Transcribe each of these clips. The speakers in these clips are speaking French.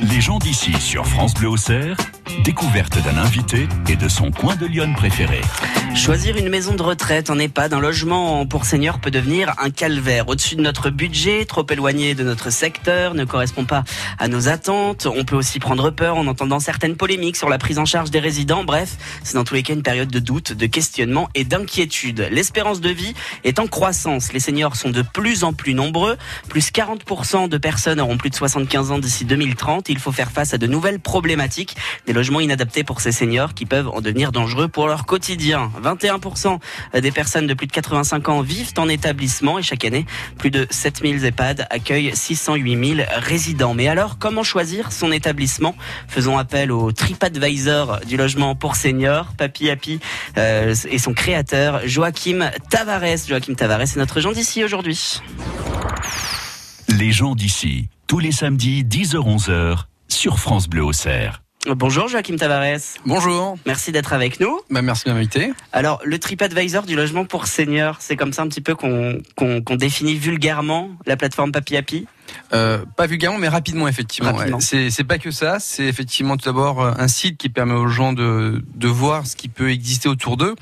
Les gens d'ici sur France Bleu Auxerre, découverte d'un invité et de son coin de Lyon préféré. Choisir une maison de retraite en EHPAD, un logement pour seniors peut devenir un calvaire. Au-dessus de notre budget, trop éloigné de notre secteur, ne correspond pas à nos attentes. On peut aussi prendre peur en entendant certaines polémiques sur la prise en charge des résidents. Bref, c'est dans tous les cas une période de doute, de questionnement et d'inquiétude. L'espérance de vie est en croissance. Les seniors sont de plus en plus nombreux. Plus 40% de personnes auront plus de 75 ans d'ici 2030. Il faut faire face à de nouvelles problématiques. Logements inadaptés pour ces seniors qui peuvent en devenir dangereux pour leur quotidien. 21% des personnes de plus de 85 ans vivent en établissement et chaque année, plus de 7000 EHPAD accueillent 608 000 résidents. Mais alors, comment choisir son établissement? Faisons appel au TripAdvisor du logement pour seniors, Papi Happy euh, et son créateur, Joachim Tavares. Joachim Tavares est notre gens d'ici aujourd'hui. Les gens d'ici, tous les samedis 10h-11h sur France Bleu Auxerre. Bonjour Joachim Tavares. Bonjour. Merci d'être avec nous. Bah, merci de m'inviter. Alors, le TripAdvisor du logement pour seniors, c'est comme ça un petit peu qu'on définit vulgairement la plateforme Papi Happy? Euh, pas vulgairement, mais rapidement, effectivement. Ouais. C'est pas que ça. C'est effectivement tout d'abord euh, un site qui permet aux gens de, de voir ce qui peut exister autour d'eux,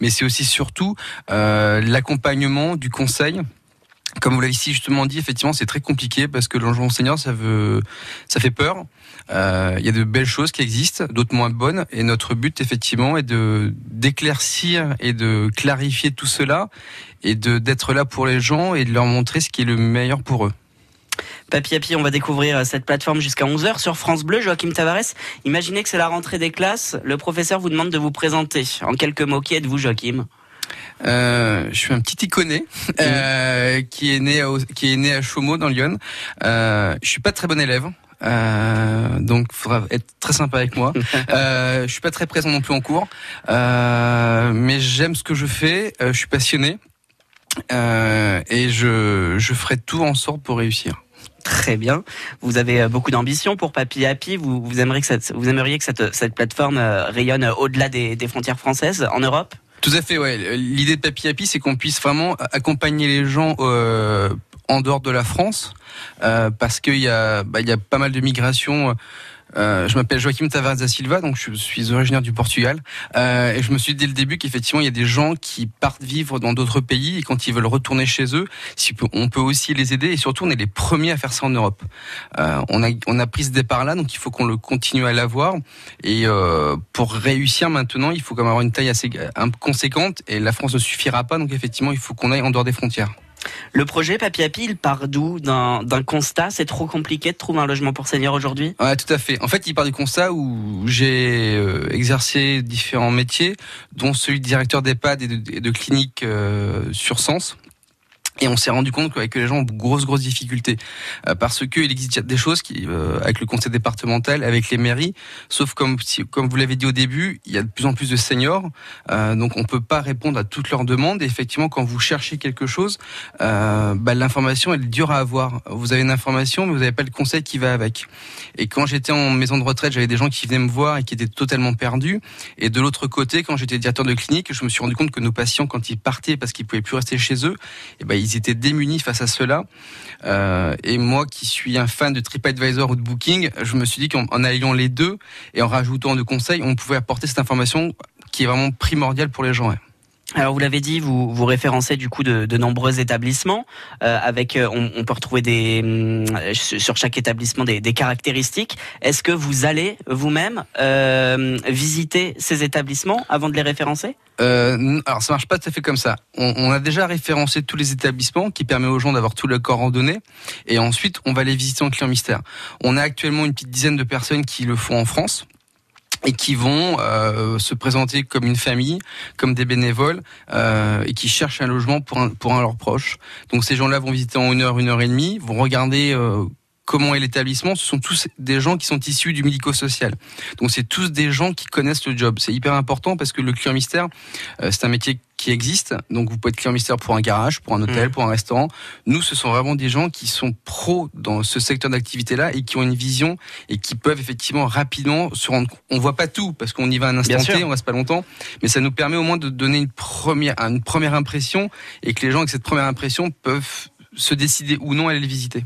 mais c'est aussi surtout euh, l'accompagnement, du conseil. Comme vous l'avez ici justement dit, effectivement, c'est très compliqué parce que le logement senior, ça veut, ça fait peur. Euh, Il y a de belles choses qui existent, d'autres moins bonnes, et notre but, effectivement, est de d'éclaircir et de clarifier tout cela, et de d'être là pour les gens et de leur montrer ce qui est le meilleur pour eux. Papi Happy, on va découvrir cette plateforme jusqu'à 11h sur France Bleu. Joachim Tavares, imaginez que c'est la rentrée des classes. Le professeur vous demande de vous présenter. En quelques mots, qui êtes-vous, Joachim? Euh, je suis un petit iconé euh, qui est né à, qui est né à Chaumont dans Lyon. Euh, je suis pas très bon élève. Euh, donc, faudra être très sympa avec moi. Euh, je suis pas très présent non plus en cours, euh, mais j'aime ce que je fais. Euh, je suis passionné euh, et je, je ferai tout en sorte pour réussir. Très bien. Vous avez beaucoup d'ambition pour Papi Happy. Vous, vous, aimeriez que cette, vous aimeriez que cette, cette plateforme rayonne au-delà des, des frontières françaises en Europe? Tout à fait, ouais. L'idée de Papi Happy, c'est qu'on puisse vraiment accompagner les gens euh, en dehors de la France, euh, parce qu'il y a, bah, y a pas mal de migrations. Euh, je m'appelle Joaquim Tavares da Silva, donc je suis originaire du Portugal, euh, et je me suis dit dès le début qu'effectivement il y a des gens qui partent vivre dans d'autres pays et quand ils veulent retourner chez eux, si on peut aussi les aider et surtout on est les premiers à faire ça en Europe. Euh, on a on a pris ce départ là, donc il faut qu'on le continue à l'avoir et euh, pour réussir maintenant, il faut quand même avoir une taille assez conséquente et la France ne suffira pas, donc effectivement il faut qu'on aille en dehors des frontières. Le projet Papi Happy, il part d'où D'un constat C'est trop compliqué de trouver un logement pour seniors aujourd'hui? Ouais, tout à fait. En fait, il part du constat où j'ai euh, exercé différents métiers, dont celui de directeur d'EHPAD et de, de clinique euh, sur Sens. Et on s'est rendu compte qu'avec les gens ont grosses grosses difficultés euh, parce que il existe des choses qui euh, avec le conseil départemental, avec les mairies, sauf comme comme vous l'avez dit au début, il y a de plus en plus de seniors, euh, donc on peut pas répondre à toutes leurs demandes. Et effectivement, quand vous cherchez quelque chose, euh, bah, l'information elle est dure à avoir. Vous avez une information, mais vous n'avez pas le conseil qui va avec. Et quand j'étais en maison de retraite, j'avais des gens qui venaient me voir et qui étaient totalement perdus. Et de l'autre côté, quand j'étais directeur de clinique, je me suis rendu compte que nos patients, quand ils partaient parce qu'ils pouvaient plus rester chez eux, et ben ils étaient démunis face à cela. Euh, et moi, qui suis un fan de TripAdvisor ou de Booking, je me suis dit qu'en en alliant les deux et en rajoutant de conseils, on pouvait apporter cette information qui est vraiment primordiale pour les gens. Alors vous l'avez dit, vous vous référencez du coup de, de nombreux établissements euh, avec euh, on, on, peut retrouver des euh, sur chaque établissement des, des caractéristiques. Est-ce que vous allez vous-même euh, visiter ces établissements avant de les référencer? Euh, alors ça marche pas tout à fait comme ça. On, on, a déjà référencé tous les établissements qui permet aux gens d'avoir tout le corps en et ensuite on va les visiter en client mystère. On a actuellement une petite dizaine de personnes qui le font en France et qui vont euh, se présenter comme une famille, comme des bénévoles, euh, et qui cherchent un logement pour un, pour un de leurs proches. Donc ces gens-là vont visiter en une heure, une heure et demie, vont regarder euh, comment est l'établissement. Ce sont tous des gens qui sont issus du médico-social. Donc c'est tous des gens qui connaissent le job. C'est hyper important parce que le client mystère, euh, c'est un métier qui existe. Donc vous pouvez être client mystère pour un garage, pour un hôtel, mmh. pour un restaurant. Nous, ce sont vraiment des gens qui sont pros dans ce secteur d'activité-là et qui ont une vision et qui peuvent effectivement rapidement se rendre. On voit pas tout parce qu'on y va un instant T, on reste pas longtemps, mais ça nous permet au moins de donner une première, une première impression et que les gens avec cette première impression peuvent se décider ou non à aller les visiter.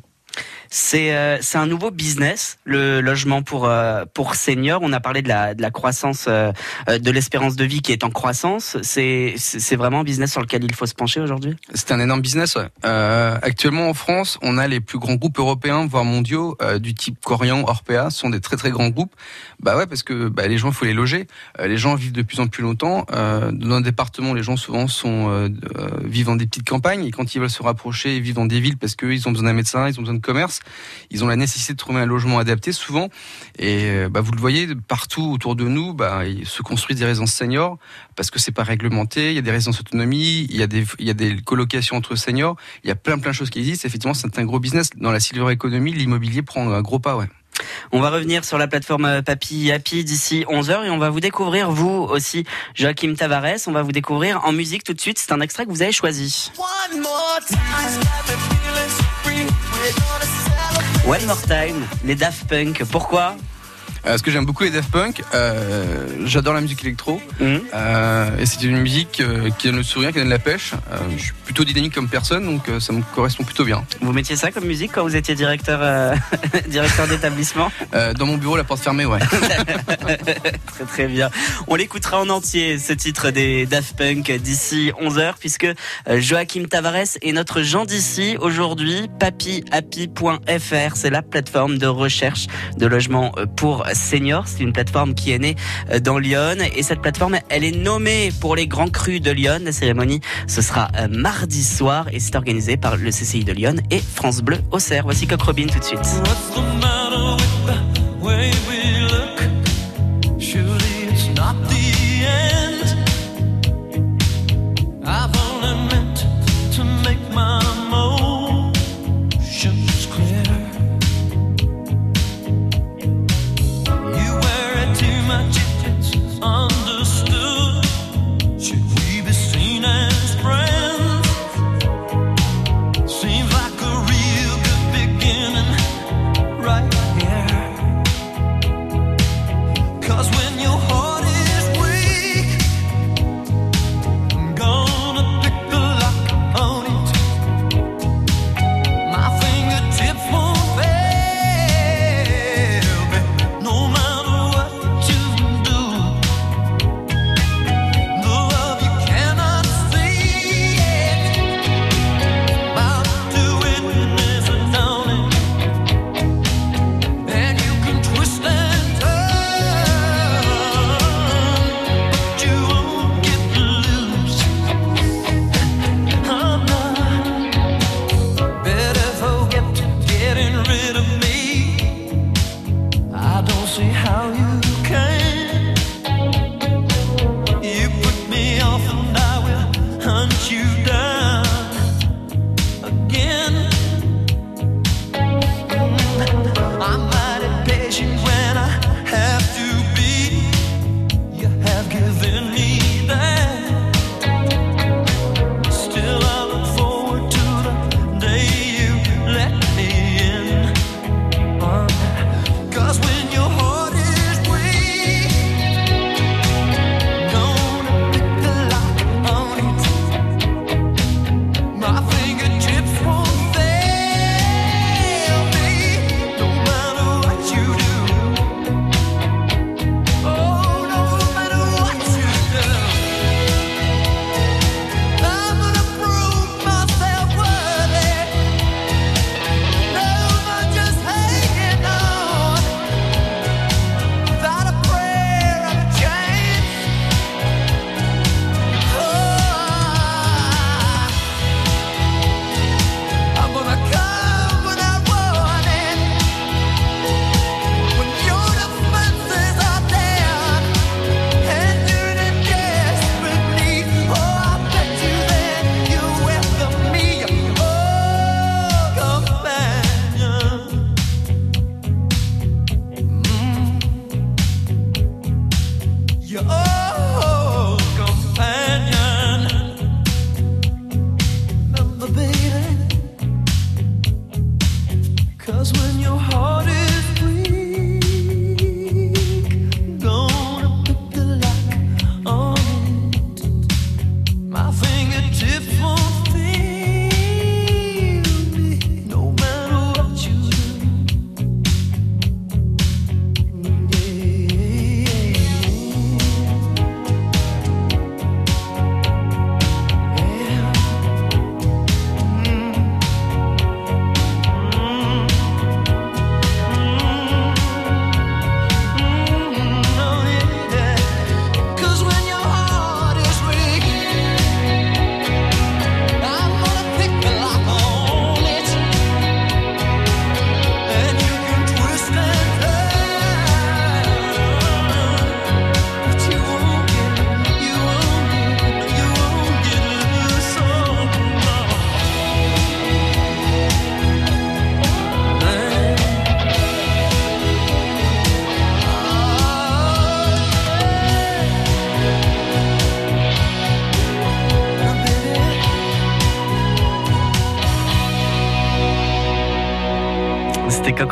C'est euh, c'est un nouveau business, le logement pour euh, pour seniors. On a parlé de la de la croissance euh, de l'espérance de vie qui est en croissance. C'est c'est vraiment un business sur lequel il faut se pencher aujourd'hui? C'est un énorme business. Ouais. Euh, actuellement en France, on a les plus grands groupes européens, voire mondiaux, du type Corian, Orpea, sont des très très grands groupes. Bah ouais, parce que bah, les gens, il faut les loger. les gens vivent de plus en plus longtemps. dans un département, les gens souvent sont vivent dans des petites campagnes et quand ils veulent se rapprocher, ils vivent dans des villes parce qu'ils ont besoin d'un médecin, ils ont besoin de commerce ils ont la nécessité de trouver un logement adapté souvent. Et euh, bah, vous le voyez partout autour de nous, bah, il se construisent des résidences seniors parce que c'est pas réglementé. Il y a des résidences autonomie, il y a des il y a des colocations entre seniors. Il y a plein plein de choses qui existent. Effectivement, c'est un gros business dans la silver economy. L'immobilier prend un gros pas, ouais. On va revenir sur la plateforme Papy Happy d'ici 11h et on va vous découvrir, vous aussi, Joachim Tavares. On va vous découvrir en musique tout de suite. C'est un extrait que vous avez choisi. One More Time, les Daft Punk. Pourquoi? Euh, parce que j'aime beaucoup les Daft Punk. Euh, J'adore la musique électro. Mhm. Euh, et c'est une musique qui donne le sourire, qui donne la pêche. Je suis plutôt dynamique comme personne, donc ça me correspond plutôt bien. Vous mettiez ça comme musique quand vous étiez directeur, directeur d'établissement? Dans mon bureau, la porte fermée, ouais. très très bien. On l'écoutera en entier, ce titre des Daft Punk d'ici 11h, puisque Joachim Tavares est notre Jean d'ici aujourd'hui. Papyhappy.fr, c'est la plateforme de recherche de logement pour Senior. C'est une plateforme qui est née euh, dans Lyon et cette plateforme, elle est nommée pour les grands crus de Lyon. La cérémonie, ce sera euh, mardi soir et c'est organisé par le CCI de Lyon et France Bleu au Auxerre. Voici Coq Robin tout de suite.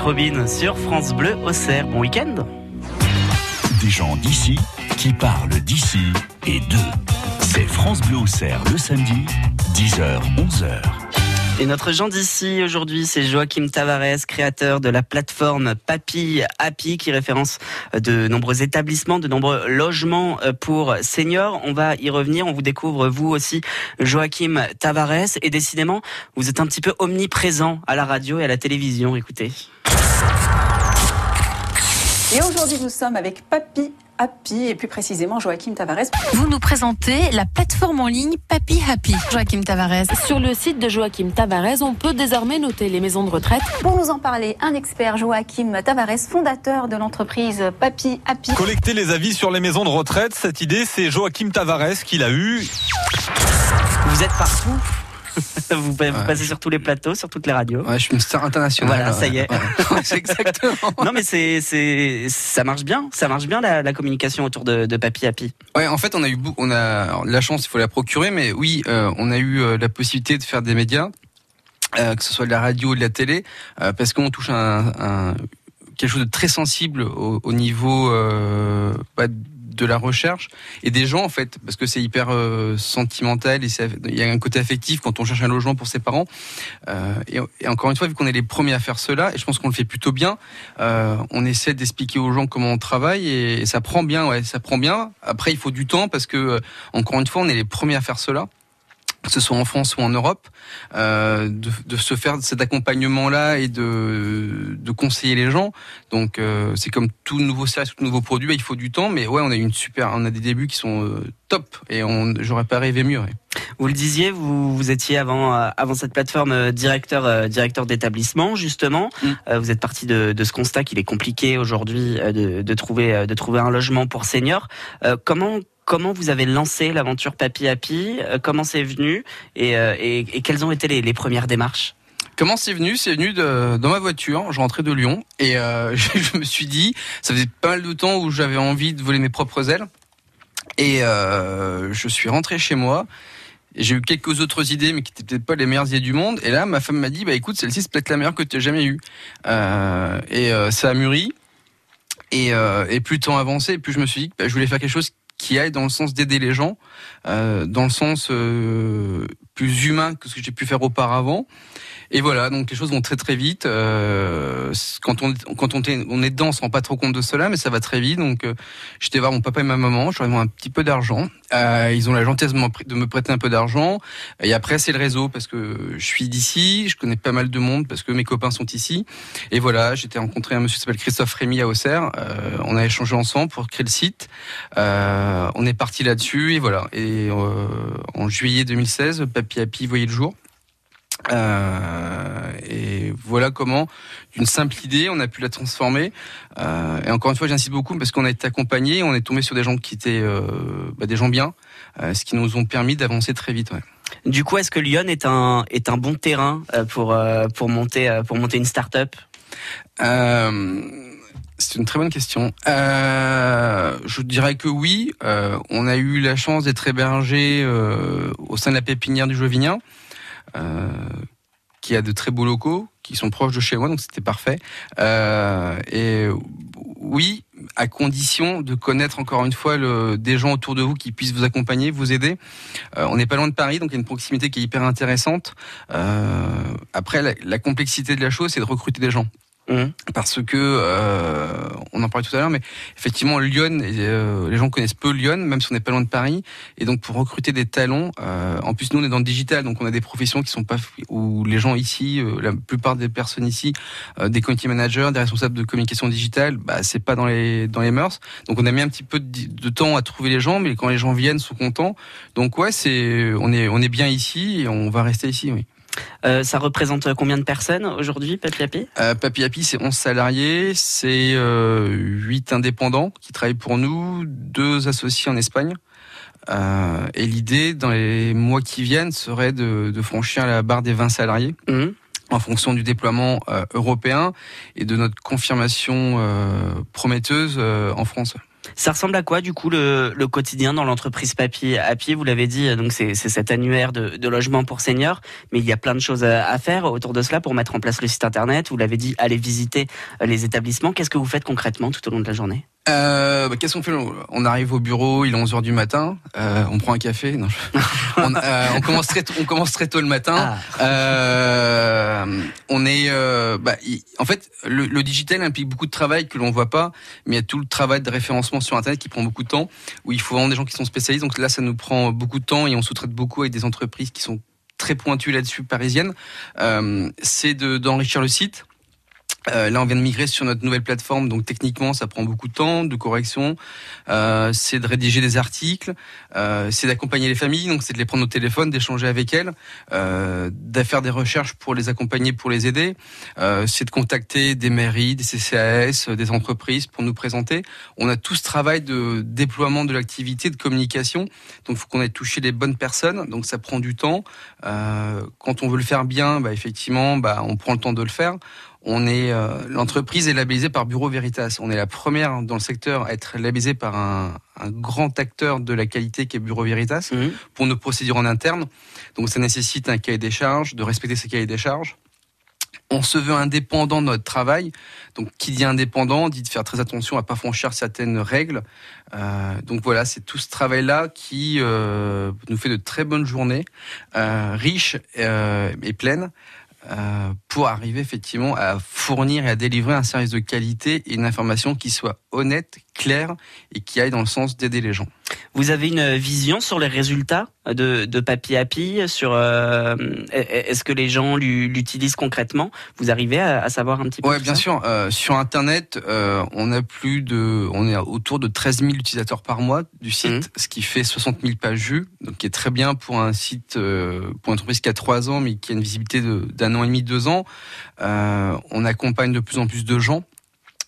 Robin sur France Bleu au Cerf. Bon week-end. Des gens d'ici qui parlent d'ici et d'eux. C'est France Bleu au Cerf le samedi, 10h, 11h. Et notre gens d'ici aujourd'hui, c'est Joachim Tavares, créateur de la plateforme Papy Happy, qui référence de nombreux établissements, de nombreux logements euh, pour seniors. On va y revenir. On vous découvre, vous aussi, Joachim Tavares. Et décidément, vous êtes un petit peu omniprésent à la radio et à la télévision. Écoutez. Et aujourd'hui, nous sommes avec Papy Happy et plus précisément Joachim Tavares. Vous nous présentez la plateforme en ligne Papy Happy. Joachim Tavares. Sur le site de Joachim Tavares, on peut désormais noter les maisons de retraite. Pour nous en parler, un expert, Joachim Tavares, fondateur de l'entreprise Papy Happy. Collecter les avis sur les maisons de retraite, cette idée, c'est Joachim Tavares qui l'a eue. Vous êtes partout vous, vous passez sur tous les plateaux, sur toutes les radios. Ouais, je suis une star internationale. Voilà, ça y est. Ouais, c'est exactement. non, mais c'est, c'est, ça marche bien. Ça marche bien la, la communication autour de, de Papy Happy. Ouais, en fait, on a eu, on a la chance, il faut la procurer, mais oui, euh, on a eu euh, la possibilité de faire des médias, euh, que ce soit de la radio ou de la télé, euh, parce qu'on touche un, un, quelque chose de très sensible au, au niveau bah, de la recherche et des gens en fait parce que c'est hyper euh, sentimental et il y a un côté affectif quand on cherche un logement pour ses parents. Euh, et, encore une fois vu qu'on est les premiers à faire cela et je pense qu'on le fait plutôt bien euh, on essaie d'expliquer aux gens comment on travaille et, et, ça prend bien ouais ça prend bien. Après il faut du temps parce que encore une fois on est les premiers à faire cela que ce soit en France ou en Europe, euh, de, de, se faire cet accompagnement-là et de, de conseiller les gens. Donc euh, c'est comme tout nouveau service, tout nouveau produit, bah, il faut du temps, mais ouais, on a une super, on a des débuts qui sont euh, top et on, j'aurais pas rêvé mieux. Ouais. Vous le disiez, vous, vous étiez avant, euh, avant cette plateforme euh, directeur, euh, directeur d'établissement justement. Mm. vous êtes parti de, de ce constat qu'il est compliqué aujourd'hui de, de, trouver, de trouver un logement pour seniors. comment comment vous avez lancé l'aventure Papy Happy Comment c'est venu et, et, quelles ont été les, premières démarches? Comment c'est venu? C'est venu dans ma voiture. Je rentrais de Lyon et euh, je, me suis dit, ça faisait pas mal de temps où j'avais envie de voler mes propres ailes. Et euh, je suis rentré chez moi. J'ai eu quelques autres idées, mais qui n'étaient peut-être pas les meilleures idées du monde. Et là, ma femme m'a dit, bah écoute, celle-ci c'est peut-être la meilleure que tu aies jamais eue. Euh, et ça a mûri. Et, et plus le temps avançait, plus je me suis dit que bah, je voulais faire quelque chose qui aille dans le sens d'aider les gens, euh, dans le sens euh, plus humain que ce que j'ai pu faire auparavant. Et voilà, donc les choses vont très très vite. Euh, quand on quand on est, on est dedans, on se rend pas trop compte de cela, mais ça va très vite. Donc euh, j'étais voir mon papa et ma maman, je leur ai demandé un petit peu d'argent. Euh, ils ont la gentillesse de me prêter un peu d'argent. Et après c'est le réseau parce que je suis d'ici, je connais pas mal de monde parce que mes copains sont ici. Et voilà, j'étais rencontré un monsieur qui s'appelle Christophe Rémy à Auxerre. Euh, on a échangé ensemble pour créer le site. On est parti là-dessus et voilà. Et en juillet 2016, Papy Happy voyait le jour. Euh, et voilà comment, d'une simple idée, on a pu la transformer. Euh, et encore une fois, j'insiste beaucoup parce qu'on a été accompagné, on est tombé sur des gens qui étaient euh, bah, des gens bien, ce qui nous ont permis d'avancer très vite. Ouais. Du coup, est-ce que Lyon est un est un bon terrain pour pour monter pour monter une start-up? C'est une très bonne question. Euh, je dirais que oui. Euh, on a eu la chance d'être hébergé euh, au sein de la pépinière du Jovinien, qui a de très beaux locaux, qui sont proches de chez moi, donc c'était parfait. Et oui, à condition de connaître encore une fois des gens autour de vous qui puissent vous accompagner, vous aider. On n'est pas loin de Paris, donc il y a une proximité qui est hyper intéressante. après, la complexité de la chose, c'est de recruter des gens. Mmh. Parce que euh, on en parlait tout à l'heure, mais effectivement Lyon, euh, les gens connaissent peu Lyon, même si on n'est pas loin de Paris. Et donc pour recruter des talents, euh, en plus nous on est dans le digital, donc on a des professions qui sont pas où les gens ici, euh, la plupart des personnes ici, euh, des community managers, des responsables de communication digitale, bah c'est pas dans les dans les mœurs. Donc on a mis un petit peu de, de temps à trouver les gens, mais quand les gens viennent, sont contents. Donc ouais, c'est on est on est bien ici et on va rester ici, oui. Euh, ça représente combien de personnes aujourd'hui, Papy Happy? Euh, Papy Happy, c'est 11 salariés, c'est euh, 8 indépendants qui travaillent pour nous, deux associés en Espagne. Euh, et l'idée, dans les mois qui viennent, serait de, de franchir la barre des 20 salariés. Mmh. En fonction du déploiement euh, européen et de notre confirmation prometteuse en France. Ça ressemble à quoi du coup le, le quotidien dans l'entreprise Papy à pied? Vous l'avez dit, donc c'est c'est cet annuaire de, de logement pour seniors, mais il y a plein de choses à, à faire autour de cela pour mettre en place le site internet. Vous l'avez dit, aller visiter euh, les établissements. Qu'est-ce que vous faites concrètement tout au long de la journée? Euh, bah, Qu'est-ce qu'on fait? On arrive au bureau, il est 11h du matin, euh, on prend un café. Non, je- on, euh, on commence très tôt, on commence très tôt le matin. Euh, on est, euh, bah, en fait, le, le digital implique beaucoup de travail que l'on voit pas, mais il y a tout le travail de référencement sur Internet qui prend beaucoup de temps, où il faut vraiment des gens qui sont spécialistes. Donc là, ça nous prend beaucoup de temps et on sous-traite beaucoup avec des entreprises qui sont très pointues là-dessus, parisiennes. Euh, C'est de- d'enrichir le site. Euh, là, on vient de migrer sur notre nouvelle plateforme, donc techniquement, ça prend beaucoup de temps, de correction. Euh, c'est de rédiger des articles, euh, c'est d'accompagner les familles, donc c'est de les prendre au téléphone, d'échanger avec elles, euh, de faire des recherches pour les accompagner, pour les aider. Euh, c'est de contacter des mairies, des CCAS, euh, des entreprises pour nous présenter. On a tout ce travail de déploiement de l'activité, de communication. Donc, faut qu'on ait touché les bonnes personnes. Donc, ça prend du temps. Euh, quand on veut le faire bien, bah, effectivement, bah, on prend le temps de le faire. On est euh, l'entreprise est labellisée par Bureau Veritas. On est la première dans le secteur à être labellisée par un, un grand acteur de la qualité qui est Bureau Veritas pour nos procédures en interne. Donc ça nécessite un cahier des charges, de respecter ces cahiers des charges. On se veut indépendant de notre travail. Donc, qui dit indépendant dit de faire très attention à pas franchir certaines règles. Euh, donc voilà, c'est tout ce travail-là qui euh, nous fait de très bonnes journées, euh, riches euh, et pleines, euh, pour arriver effectivement à fournir et à délivrer un service de qualité et une information qui soit honnête, claire et qui aille dans le sens d'aider les gens. Vous avez une vision sur les résultats de, de Papy Happy sur euh, Est-ce que les gens l'u- l'utilisent concrètement? Vous arrivez à, à savoir un petit peu tout bien ça? sûr. Euh, sur Internet, euh, on a plus de, on est autour de 13 000 utilisateurs par mois du site, Mhm. ce qui fait 60 000 pages vues, donc qui est très bien pour un site, pour une entreprise qui a trois ans, mais qui a une visibilité d'un an et demi, deux ans. On accompagne de plus en plus de gens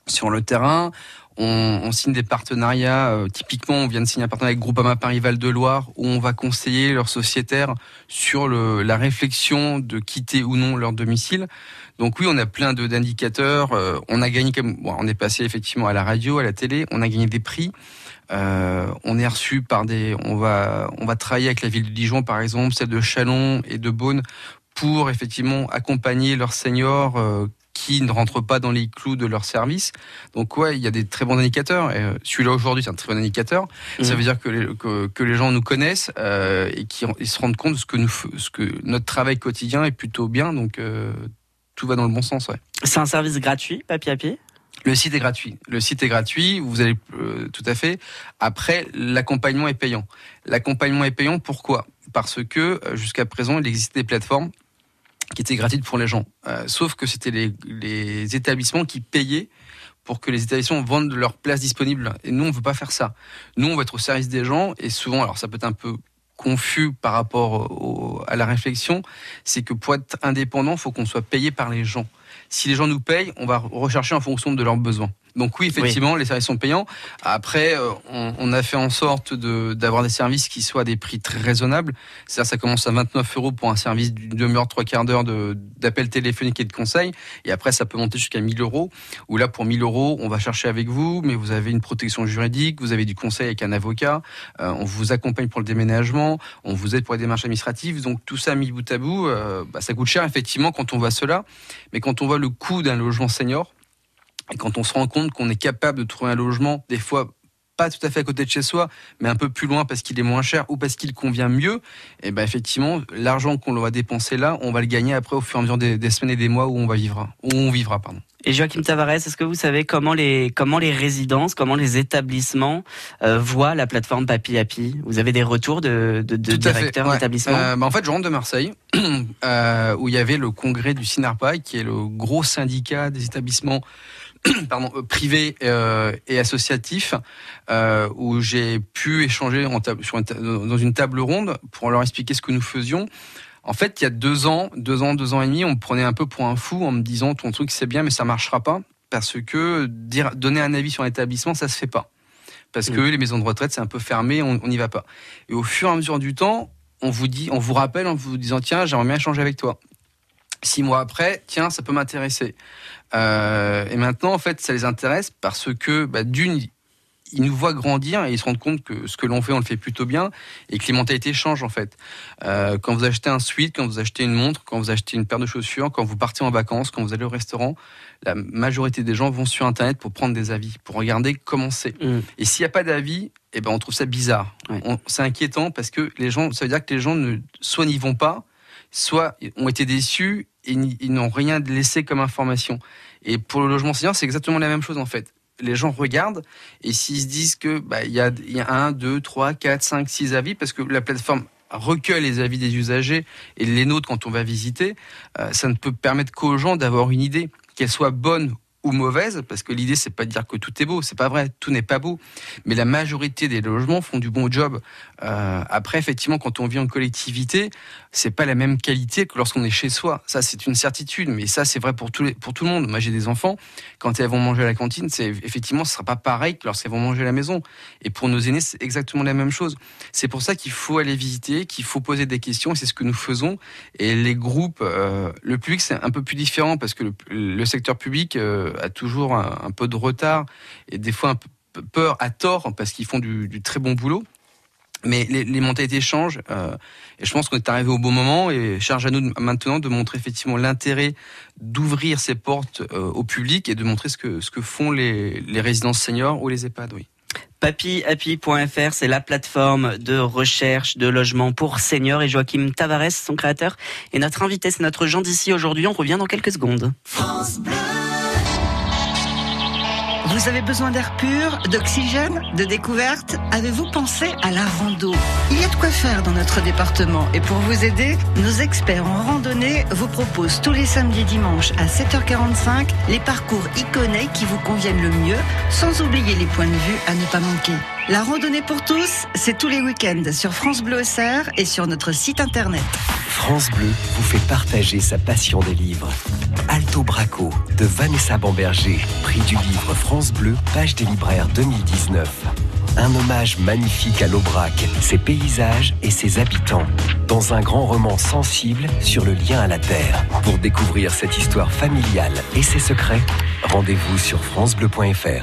sur le terrain. On, signe des partenariats. euh, typiquement, on vient de signer un partenariat avec Groupama Paris Val de Loire, où on va conseiller leurs sociétaires sur la réflexion de quitter ou non leur domicile. Donc oui, on a plein d'indicateurs. Euh, on a gagné, comme, on est passé effectivement à la radio, à la télé. On a gagné des prix. Euh, on est reçu par des. On va, on va travailler avec la ville de Dijon, par exemple, celle de Chalon et de Beaune, pour effectivement accompagner leurs seniors. Qui ne rentrent pas dans les clous de leur service. Donc ouais, il y a des très bons indicateurs. Et, euh, Celui-là aujourd'hui, c'est un très bon indicateur. Ça Mhm. veut dire que les, que, que les gens nous connaissent euh, et qui ils se rendent compte de ce que nous, ce que notre travail quotidien est plutôt bien. Donc euh, tout va dans le bon sens. Ouais. C'est un service gratuit, Papy Happy Le site est gratuit. Le site est gratuit. Vous allez euh, tout à fait. Après, l'accompagnement est payant. L'accompagnement est payant. Pourquoi? Parce que jusqu'à présent, il existe des plateformes qui étaient gratuites pour les gens. Euh, sauf que c'était les, établissements qui payaient pour que les établissements vendent leurs places disponibles. Et nous, on veut pas faire ça. Nous, on veut être au service des gens. Et souvent, alors ça peut être un peu confus par rapport à la réflexion, c'est que pour être indépendant, il faut qu'on soit payé par les gens. Si les gens nous payent, on va rechercher en fonction de leurs besoins. Donc oui, effectivement, les services sont payants. Après, euh, on, on a fait en sorte de- d'avoir des services qui soient à des prix très raisonnables. C'est-à-dire, ça commence à 29 euros pour un service d'une demi-heure, trois quarts d'heure de- d'appel téléphonique et de conseil. Et après, ça peut monter jusqu'à 1000 euros. Où là, pour 1000 euros, on va chercher avec vous, mais vous avez une protection juridique, vous avez du conseil avec un avocat, euh, on vous accompagne pour le déménagement, on vous aide pour les démarches administratives. Donc tout ça mis bout à bout, euh, bah, ça coûte cher effectivement quand on voit cela. Mais quand on voit le coût d'un logement senior, et quand on se rend compte qu'on est capable de trouver un logement, des fois pas tout à fait à côté de chez soi, mais un peu plus loin parce qu'il est moins cher ou parce qu'il convient mieux, et ben effectivement, l'argent qu'on va dépenser là, on va le gagner après au fur et à mesure des, des semaines et des mois où on va vivre, où on vivra, pardon. Et Joachim Tavares, est-ce que vous savez comment les comment les résidences, comment les établissements euh, voient la plateforme Papy Happy? Vous avez des retours de, de, directeurs ouais. d'établissements? Euh, bah, en fait, je rentre de Marseille, euh, où il y avait le congrès du SINARPA, qui est le gros syndicat des établissements pardon, euh, privés euh, et associatifs, euh, où j'ai pu échanger en tab- sur une ta- dans une table ronde pour leur expliquer ce que nous faisions. En fait, il y a deux ans, deux ans, deux ans et demi, on me prenait un peu pour un fou en me disant ton truc c'est bien, mais ça marchera pas parce que dire, donner un avis sur un établissement, ça se fait pas. Parce que les maisons de retraite, c'est un peu fermé, on n'y va pas. Et au fur et à mesure du temps, on vous dit, on vous rappelle en vous disant tiens, j'aimerais bien échanger avec toi. Six mois après, tiens, ça peut m'intéresser. Euh, et maintenant, en fait, ça les intéresse parce que, bah, d'une, ils nous voient grandir et ils se rendent compte que ce que l'on fait, on le fait plutôt bien et que les mentalités changent en fait. Euh, quand vous achetez un suite, quand vous achetez une montre, quand vous achetez une paire de chaussures, quand vous partez en vacances, quand vous allez au restaurant, la majorité des gens vont sur Internet pour prendre des avis, pour regarder comment c'est. Mm. Et s'il n'y a pas d'avis, eh ben on trouve ça bizarre. Ouais. C'est inquiétant parce que les gens, ça veut dire que les gens ne, soit n'y vont pas, soit ont été déçus ils n'ont rien laissé comme information. Et pour le logement senior, c'est exactement la même chose en fait. Les gens regardent et s'ils se disent que bah, il y, a, il y a un, deux, trois, quatre, cinq, six avis, parce que la plateforme recueille les avis des usagers et les nôtres quand on va visiter, euh, ça ne peut permettre qu'aux gens d'avoir une idée, qu'elle soit bonne ou mauvaise, parce que l'idée c'est pas de dire que tout est beau, c'est pas vrai, tout n'est pas beau, mais la majorité des logements font du bon job. Euh, après, effectivement, quand on vit en collectivité, c'est pas la même qualité que lorsqu'on est chez soi. Ça, c'est une certitude, mais ça, c'est vrai pour, les, pour tout le monde. Moi, j'ai des enfants, quand elles vont manger à la cantine, c'est effectivement, ce sera pas pareil que lorsqu'elles vont manger à la maison. Et pour nos aînés, c'est exactement la même chose. C'est pour ça qu'il faut aller visiter, qu'il faut poser des questions, c'est ce que nous faisons. Et les groupes, euh, le public, c'est un peu plus différent parce que le, secteur public euh, a toujours un, peu de retard et des fois un peu peur à tort parce qu'ils font du très bon boulot. Mais les, les mentalités changent euh, et je pense qu'on est arrivé au bon moment et charge à nous de- maintenant de montrer effectivement l'intérêt d'ouvrir ces portes euh, au public et de montrer ce que, ce que font les, les résidences seniors ou les EHPAD. Oui. Papyhappy.fr, c'est la plateforme de recherche de logement pour seniors et Joachim Tavares, son créateur, est notre invité. C'est notre Jean d'ici aujourd'hui. On revient dans quelques secondes. Vous avez besoin d'air pur, d'oxygène, de découverte Avez-vous pensé à la rando? Il y a de quoi faire dans notre département et pour vous aider, nos experts en randonnée vous proposent tous les samedis et dimanches à 7h45 les parcours iconés qui vous conviennent le mieux, sans oublier les points de vue à ne pas manquer. La randonnée pour tous, c'est tous les week-ends sur France Bleu Auxerre et sur notre site internet. France Bleu vous fait partager sa passion des livres. Alto Braco de Vanessa Bamberger, prix du livre France Bleu, page des libraires 2019. Un hommage magnifique à l'Aubrac, ses paysages et ses habitants, dans un grand roman sensible sur le lien à la terre. Pour découvrir cette histoire familiale et ses secrets, rendez-vous sur francebleu.fr.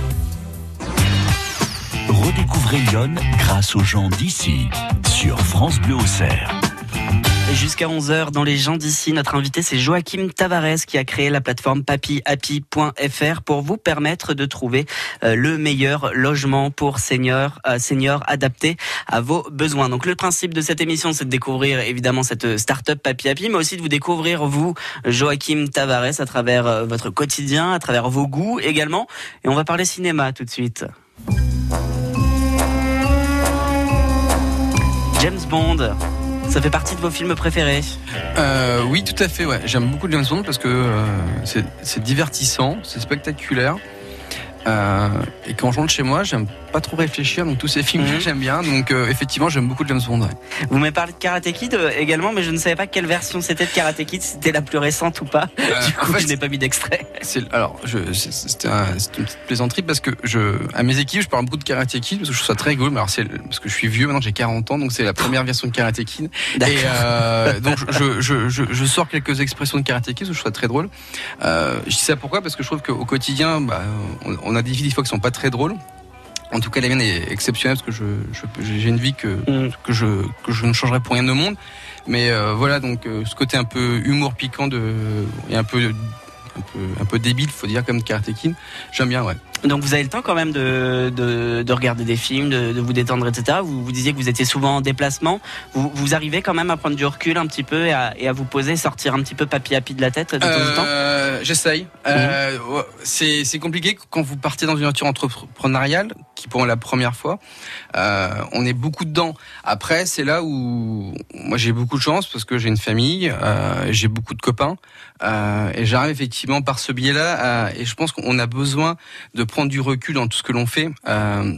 Redécouvrez Lyon grâce aux gens d'ici sur France Bleu Auxerre. Jusqu'à 11h dans les gens d'ici, notre invité c'est Joachim Tavares qui a créé la plateforme papyhappy.fr pour vous permettre de trouver euh, le meilleur logement pour seniors, euh, seniors adapté à vos besoins. Donc le principe de cette émission c'est de découvrir évidemment cette start-up Papy Happy, mais aussi de vous découvrir vous, Joachim Tavares, à travers euh, votre quotidien, à travers vos goûts également. Et on va parler cinéma tout de suite. James Bond, ça fait partie de vos films préférés Euh, oui, tout à fait. Ouais. J'aime beaucoup James Bond parce que euh, c'est divertissant, c'est spectaculaire. Euh, et quand je rentre chez moi, j'aime pas trop réfléchir, donc tous ces films Mhm. j'aime bien. Donc euh, effectivement, j'aime beaucoup James Bond. ouais. Vous m'avez parlé de Karate Kid euh, également, mais je ne savais pas quelle version c'était de Karate Kid, si c'était la plus récente ou pas. Euh, du coup, en fait, je n'ai pas mis d'extrait. C'est- alors, un- c'est une petite plaisanterie parce que je, à mes équipes, je parle beaucoup de Karate Kid parce que je trouve ça très rigolo. Mais alors, c'est parce que je suis vieux maintenant, j'ai 40 ans, donc c'est la première version de Karate Kid. Et euh, donc, je, je, je, je sors quelques expressions de Karate Kid parce que je trouve ça très drôle. Je dis ça pourquoi? Parce que je trouve qu'au quotidien, bah, on, on a des vies des fois qui sont pas très drôles. En tout cas, la mienne est exceptionnelle parce que je, je- j'ai une vie que, Mm. que je que je ne changerai pour rien au monde. Mais euh, voilà, donc euh, ce côté un peu humour piquant de et un peu un peu un peu débile, faut dire comme Karate. J'aime bien, ouais. Donc vous avez le temps quand même de, de, de regarder des films, de, de vous détendre, etc. Vous, vous disiez que vous étiez souvent en déplacement. Vous, vous arrivez quand même à prendre du recul un petit peu et à, et à vous poser, sortir un petit peu papy happy de la tête de temps en temps Euh, J'essaye. Euh, ouais, c'est c'est compliqué quand vous partez dans une aventure entrepreneuriale, qui pour la première fois, euh, on est beaucoup dedans. Après, c'est là où moi j'ai beaucoup de chance parce que j'ai une famille, euh, j'ai beaucoup de copains, euh, et j'arrive effectivement par ce biais-là. et je pense qu'on a besoin de prendre du recul dans tout ce que l'on fait. Euh,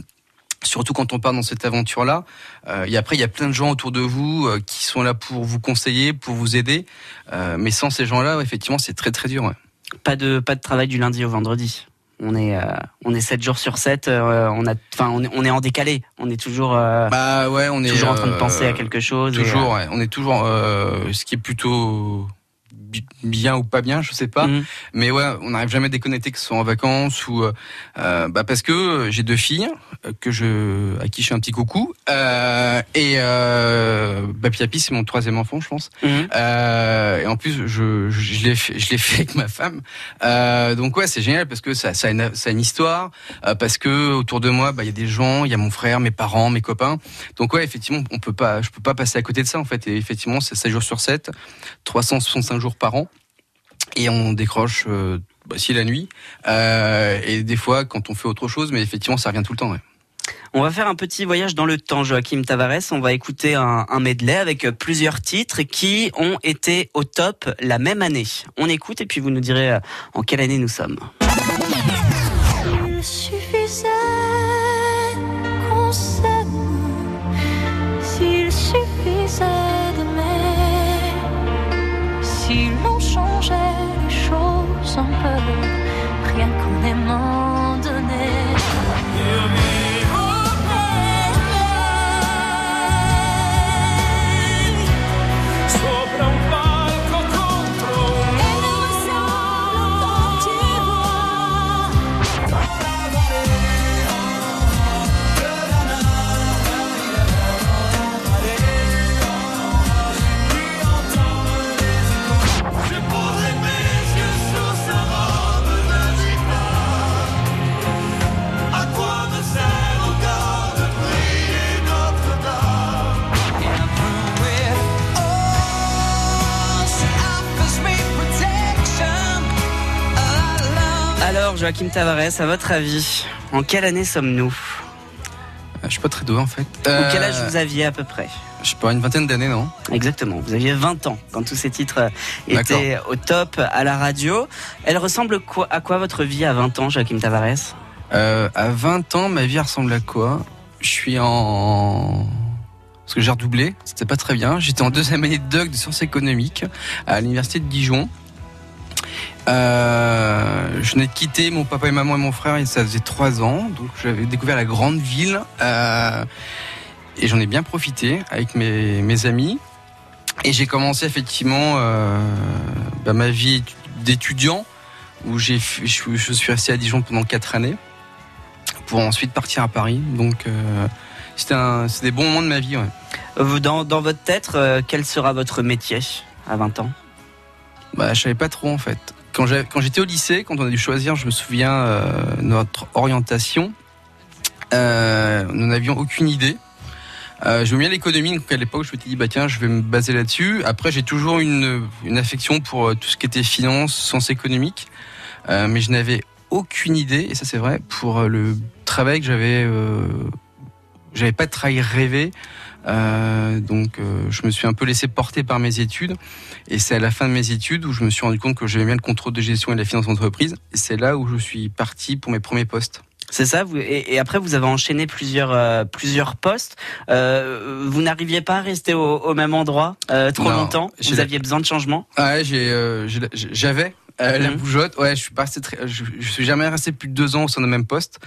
Surtout quand on part dans cette aventure-là. Euh, et après, il y a plein de gens autour de vous euh, qui sont là pour vous conseiller, pour vous aider. Euh, mais sans ces gens-là, effectivement, c'est très très dur. ouais. Pas de pas de travail du lundi au vendredi. On est on est 7 jours sur 7 on a enfin on est, on est en décalé. On est toujours Bah ouais, on est toujours en train de penser à quelque chose. Toujours, ouais. on est toujours. ce qui est plutôt bien ou pas bien, je sais pas. Mhm. Mais ouais, on n'arrive jamais à déconnecter, que ce soit en vacances ou euh, euh, bah parce que j'ai deux filles euh, que je à qui je fais un petit coucou euh, et euh, bah Piapi c'est mon troisième enfant, je pense. Euh, et en plus, je, je, l'ai fait, je l'ai fait avec ma femme. Euh, donc ouais, c'est génial parce que ça, ça, a, une, ça a une histoire, euh, parce que autour de moi, bah il y a des gens, il y a mon frère, mes parents, mes copains. Donc ouais, effectivement, on peut pas, je peux pas passer à côté de ça en fait. Et effectivement, c'est 7 jours sur 7, 365 jours par an, et on décroche. Euh, bah, si la nuit euh, et des fois quand on fait autre chose mais effectivement ça revient tout le temps ouais. On va faire un petit voyage dans le temps, Joachim Tavares. On va écouter un, un medley avec plusieurs titres qui ont été au top la même année. On écoute et puis vous nous direz euh, en quelle année nous sommes. Il Alors, Joachim Tavares, à votre avis, en quelle année sommes-nous Je suis pas très doué en fait. Ou quel âge vous aviez à peu près Je sais pas une vingtaine d'années non. Exactement, vous aviez 20 ans quand tous ces titres euh, étaient au top à la radio. Elle ressemble quoi, à quoi votre vie à 20 ans, Joachim Tavares Euh, à 20 ans, ma vie ressemble à quoi? Je suis en... Parce que j'ai redoublé, c'était pas très bien. J'étais en deuxième année de doc de sciences économiques à l'université de Dijon. Euh, je venais de quitter mon papa et maman et mon frère et ça faisait trois ans. Donc j'avais découvert la grande ville euh, et j'en ai bien profité avec mes, mes amis. Et j'ai commencé effectivement euh, bah, ma vie d'étudiant où j'ai, je, je suis resté à Dijon pendant quatre années pour ensuite partir à Paris. Donc euh, c'était des bons moments de ma vie. Ouais. Dans, dans votre tête, euh, quel sera votre métier à 20 ans? Bah, je savais pas trop en fait. Quand j'étais au lycée, quand on a dû choisir, je me souviens euh, notre orientation, euh, nous n'avions aucune idée. Euh, J'aimais bien l'économie, donc à l'époque je me suis dit bah tiens je vais me baser là-dessus. Après j'ai toujours une, affection pour euh, tout ce qui était finance, sciences économiques, Euh, mais je n'avais aucune idée et ça c'est vrai pour le travail que j'avais, j'avais pas de travail rêvé. Euh, donc euh, je me suis un peu laissé porter par mes études. Et c'est à la fin de mes études où je me suis rendu compte que j'aimais bien le contrôle de gestion et la finance d'entreprise. Et c'est là où je suis parti pour mes premiers postes. C'est ça vous, et, et après, vous avez enchaîné plusieurs, euh, plusieurs postes. Euh, vous n'arriviez pas à rester au, au même endroit euh, trop Non, longtemps? Vous aviez besoin de changement? Ah ouais, j'ai, euh, la- Mhm. bougeotte. Ouais, je suis pas resté très, je, je suis jamais resté plus de deux ans au sein d'un même poste.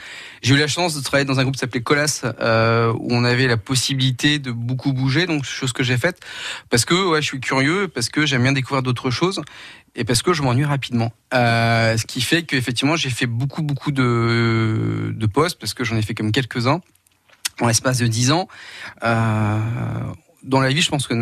J'ai eu la chance de travailler dans un groupe qui s'appelait Colas, euh, où on avait la possibilité de beaucoup bouger, donc chose que j'ai faite parce que ouais, je suis curieux, parce que j'aime bien découvrir d'autres choses. Et parce que je m'ennuie rapidement. Euh, ce qui fait qu'effectivement, j'ai fait beaucoup, beaucoup de, de postes, parce que j'en ai fait comme quelques-uns, en l'espace de dix ans. Dans la vie, je pense que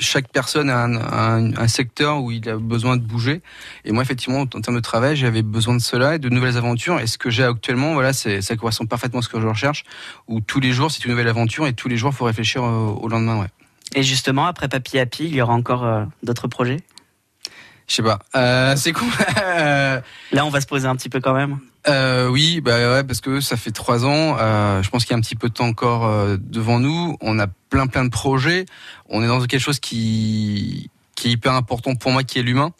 chaque personne a un, secteur où il a besoin de bouger. Et moi, effectivement, en termes de travail, j'avais besoin de cela et de nouvelles aventures. Et ce que j'ai actuellement, voilà, ça correspond parfaitement à ce que je recherche. Où tous les jours, c'est une nouvelle aventure et tous les jours, il faut réfléchir au, lendemain. Et justement, après Papy Happy, il y aura encore euh, d'autres projets? Je sais pas. Euh, c'est cool. Là, on va se poser un petit peu quand même. euh, oui, bah ouais, parce que ça fait trois ans. Euh, je pense qu'il y a un petit peu de temps encore euh, devant nous. On a plein plein de projets. On est dans quelque chose qui qui est hyper important pour moi, qui est l'humain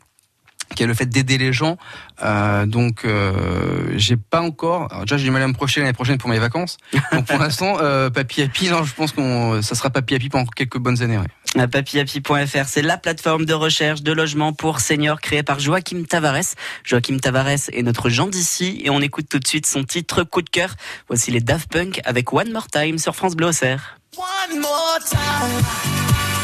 qui est le fait d'aider les gens. Euh, donc, euh, j'ai pas encore. alors déjà, j'ai du mal à me projeter l'année prochaine pour mes vacances. Donc, pour l'instant, euh, Papy Happy, non, je pense qu'on, ça sera Papy Happy pendant quelques bonnes années. Ouais. Papyapi.fr, c'est la plateforme de recherche de logement pour seniors créée par Joachim Tavares. Joachim Tavares est notre Jean d'ici et on écoute tout de suite son titre coup de cœur. Voici les Daft Punk avec One More Time sur France Bleu. One more time.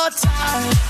More time.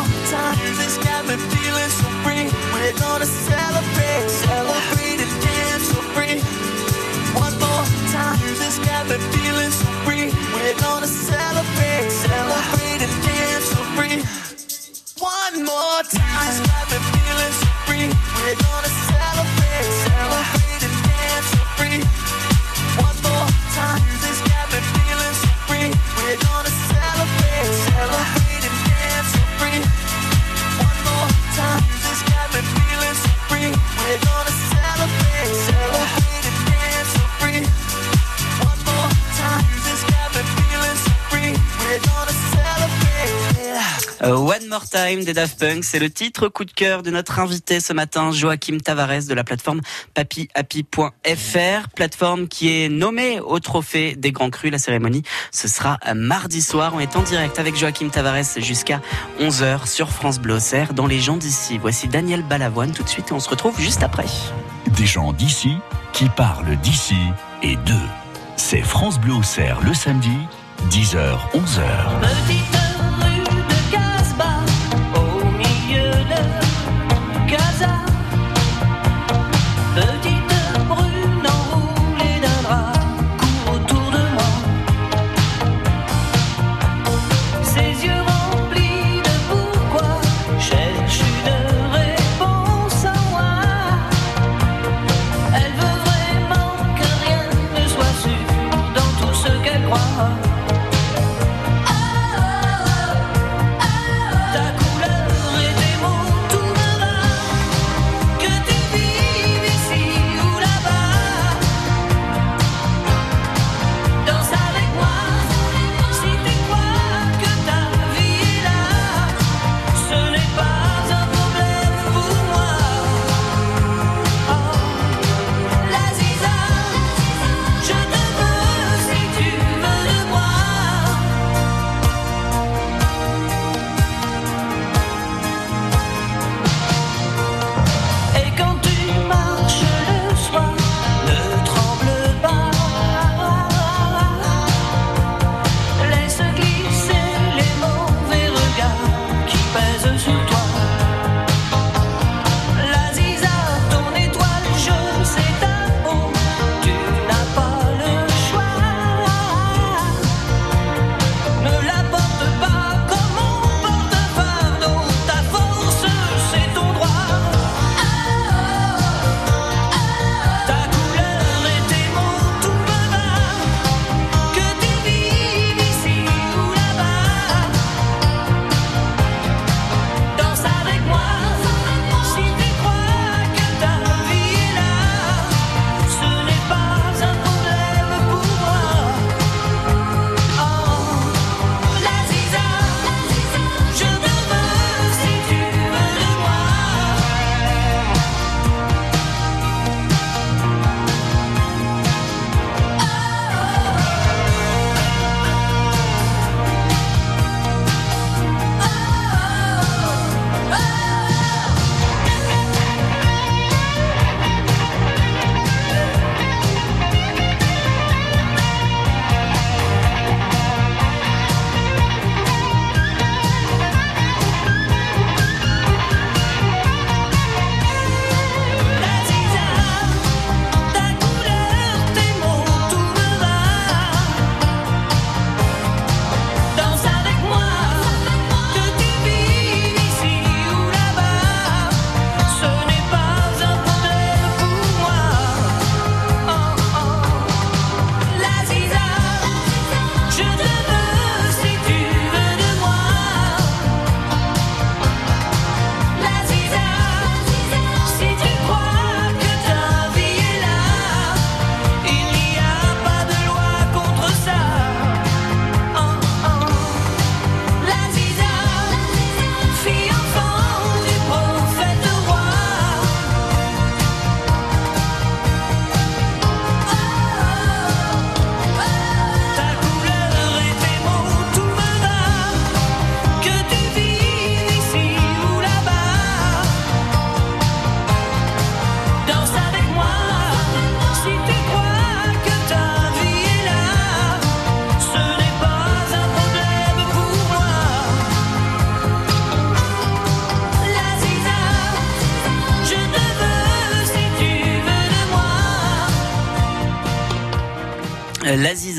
More time. Music's got me feeling so free. We're gonna celebrate, celebrate and dance so free. One more time. Got me feeling so free. We're gonna celebrate, celebrate and dance free. One more time. Got me feeling so free. We're gonna celebrate, celebrate and dance free. Time des Daft Punk, c'est le titre coup de cœur de notre invité ce matin, Joachim Tavares de la plateforme papyhappy.fr, plateforme qui est nommée au trophée des Grands Crus. La cérémonie, ce sera mardi soir. On est en direct avec Joachim Tavares jusqu'à 11h sur France Bleu dans les gens d'ici. Voici Daniel Balavoine tout de suite et on se retrouve juste après. Des gens d'ici qui parlent d'ici et d'eux. C'est France Bleu Auxerre le samedi, 10h,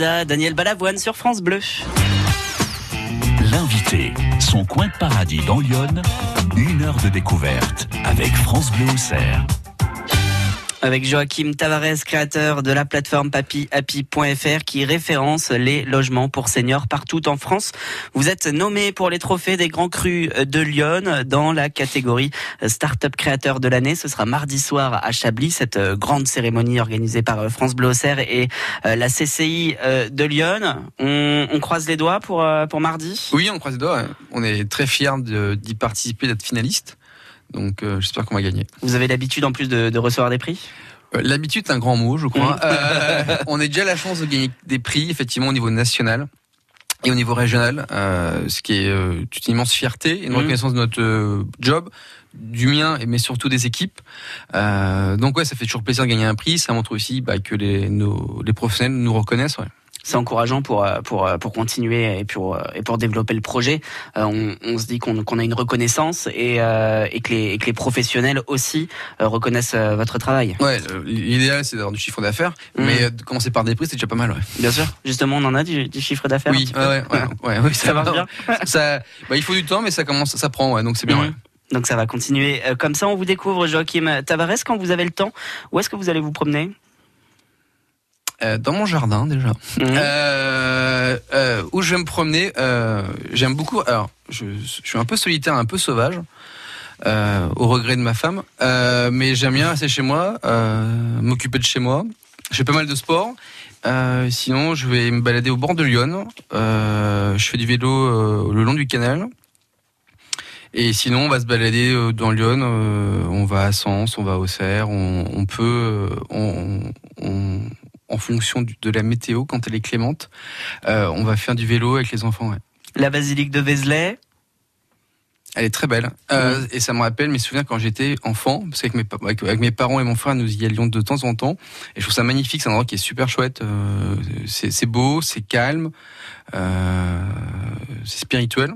Daniel Balavoine sur France Bleu. L'invité, son coin de paradis dans Lyon, une heure de découverte avec France Bleu Auxerre. Avec Joachim Tavares, créateur de la plateforme papyhappy.fr qui référence les logements pour seniors partout en France. Vous êtes nommé pour les trophées des Grands Crus de Lyon dans la catégorie Startup Créateur de l'année. Ce sera mardi soir à Chablis, cette euh, grande cérémonie organisée par euh, France Bleu et euh, la CCI de Lyon. On, croise les doigts pour, pour mardi? Oui, on croise les doigts. On est très fiers d'y participer, d'être finaliste. Donc euh, j'espère qu'on va gagner. Vous avez l'habitude en plus de, de recevoir des prix? Euh, L'habitude, c'est un grand mot, je crois. Mm. Euh, on a déjà la chance de gagner des prix, effectivement, au niveau national et au niveau régional, euh, ce qui est euh, une immense fierté et une Mm. reconnaissance de notre euh, job, du mien, mais surtout des équipes. Donc ouais, ça fait toujours plaisir de gagner un prix. Ça montre aussi bah, que les, nos, les professionnels nous reconnaissent. Ouais. C'est encourageant pour euh, pour euh, pour continuer et pour euh, et pour développer le projet. On, on se dit qu'on qu'on a une reconnaissance et et que les et que les professionnels aussi reconnaissent votre travail. Ouais, l'idéal c'est d'avoir du chiffre d'affaires, Mm. mais commencer par des prix c'est déjà pas mal. Ouais. Bien sûr. Justement, on en a du, du chiffre d'affaires. Oui, ouais, ouais, ouais, ouais, oui, Ça marche bien. ça, bah, il faut du temps, mais ça commence, ça prend, ouais, donc c'est bien. Ouais. Donc ça va continuer comme ça. On vous découvre Joachim Tavares quand vous avez le temps. Où est-ce que vous allez vous promener? Euh, dans mon jardin déjà. Mhm. Euh, euh, où je vais me promener, j'aime beaucoup. Alors, je, je suis un peu solitaire, un peu sauvage, au regret de ma femme, mais j'aime bien rester chez moi, m'occuper de chez moi. Je fais pas mal de sport. Sinon, je vais me balader au bord de Lyon. Je fais du vélo le long du canal. Et sinon, on va se balader dans Lyon. on va à Sens, on va à Auxerre. On, on peut, on, on- en fonction de la météo, quand elle est clémente, euh, on va faire du vélo avec les enfants. ouais. La basilique de Vézelay? Elle est très belle. Euh, Et ça me rappelle mes souvenirs quand j'étais enfant, parce qu'avec mes, avec, mes parents et mon frère, nous y allions de temps en temps. Et je trouve ça magnifique, c'est un endroit qui est super chouette. euh, c'est beau, c'est calme, euh, c'est spirituel.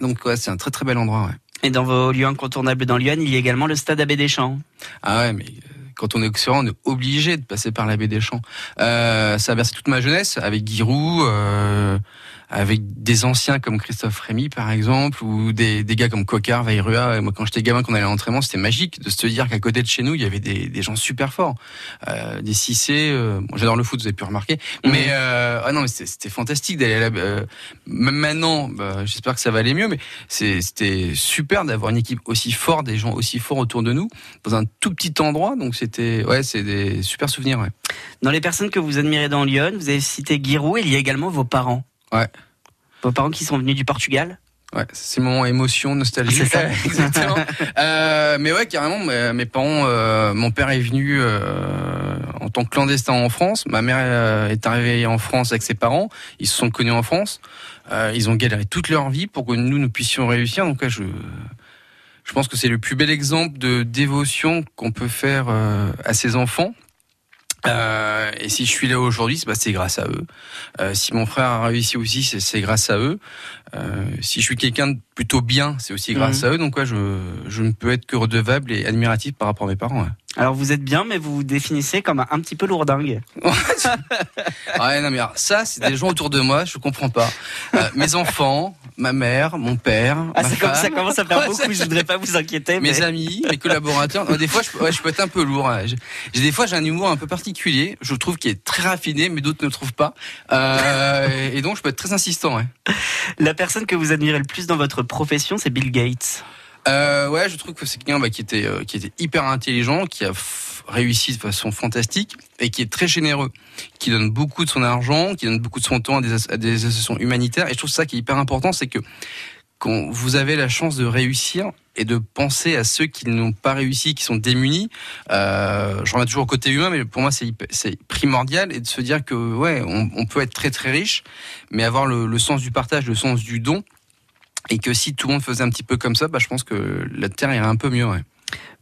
donc ouais, c'est un très très bel endroit. Ouais. Et dans vos lieux incontournables dans Lyon, il y a également le stade Abbé Deschamps. Ah ouais, mais quand on est auxerrois, on est obligé de passer par la baie des Champs. Euh, ça a versé toute ma jeunesse avec Giroud, euh, avec des anciens comme Christophe Rémy par exemple, ou des, des gars comme Cocard, Vairua. Et Moi, quand j'étais gamin, qu'on allait à l'entraînement, c'était magique de se dire qu'à côté de chez nous, il y avait des, des gens super forts, euh, des Cissé. Euh, bon, J'adore le foot, vous avez pu remarquer. Mais euh, ah non, mais c'était fantastique d'aller à la. euh, même maintenant, bah, j'espère que ça va aller mieux, mais c'était super d'avoir une équipe aussi forte, des gens aussi forts autour de nous, dans un tout petit endroit. Donc c'était, ouais, c'est des super souvenirs. Ouais. Dans les personnes que vous admirez dans Lyon, vous avez cité Giroud, il y a également vos parents. Ouais. Vos parents qui sont venus du Portugal Ouais, c'est moment émotion, nostalgie. C'est ça. Exactement. Euh, mais ouais, carrément, mes, mes parents, euh, mon père est venu euh, en tant que clandestin en France. Ma mère euh, est arrivée en France avec ses parents. Ils se sont connus en France. Euh, ils ont galéré toute leur vie pour que nous, nous puissions réussir. Donc, ouais, je, je pense que c'est le plus bel exemple de dévotion qu'on peut faire euh, à ses enfants. Euh, et si je suis là aujourd'hui, c'est grâce à eux. Euh, si mon frère a réussi aussi, c'est grâce à eux. Euh, si je suis quelqu'un de plutôt bien, c'est aussi grâce Mhm. à eux. Donc ouais, je, je ne peux être que redevable et admiratif par rapport à mes parents. ouais. Alors vous êtes bien, mais vous vous définissez comme un, petit peu lourdingue. Ouais, non mais alors, ça, c'est des gens autour de moi, je comprends pas. Euh, mes enfants, ma mère, mon père, Ah, c'est comme ça commence à faire beaucoup, je voudrais pas vous inquiéter. mes mais... amis, mes collaborateurs. Des fois, je, ouais, je peux être un peu lourd. hein. J'ai des fois, j'ai un humour un peu particulier. Je trouve qu'il est très raffiné, mais d'autres ne le trouvent pas. Euh, et donc, je peux être très insistant. Ouais. La personne que vous admirez le plus dans votre profession, c'est Bill Gates. Euh, ouais, je trouve que c'est quelqu'un bah, qui était euh, qui était hyper intelligent, qui a réussi de façon fantastique et qui est très généreux, qui donne beaucoup de son argent, qui donne beaucoup de son temps à des, à des associations humanitaires. Et je trouve ça qui est hyper important, c'est que quand vous avez la chance de réussir et de penser à ceux qui n'ont pas réussi, qui sont démunis, euh, je toujours au côté humain, mais pour moi c'est primordial et de se dire que ouais, on, peut être très très riche, mais avoir le, sens du partage, le sens du don, et que si tout le monde faisait un petit peu comme ça, bah, je pense que la Terre irait un peu mieux.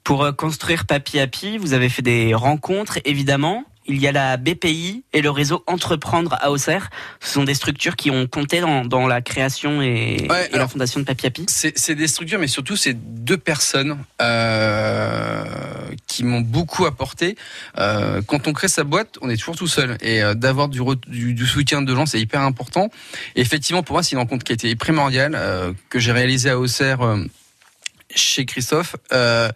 Pour euh, construire Papy Happy, vous avez fait des rencontres, évidemment. Il y a la BPI et le réseau Entreprendre à Auxerre. Ce sont des structures qui ont compté dans, dans la création et, Ouais, et la fondation de Papy Happy. C'est des structures, mais surtout c'est deux personnes euh, qui m'ont beaucoup apporté. Euh, quand on crée sa boîte, on est toujours tout seul et euh, d'avoir du, re- du, du soutien de gens, c'est hyper important. Et effectivement, pour moi, c'est une rencontre qui a été primordiale que j'ai réalisée à Auxerre. Chez Christophe, euh,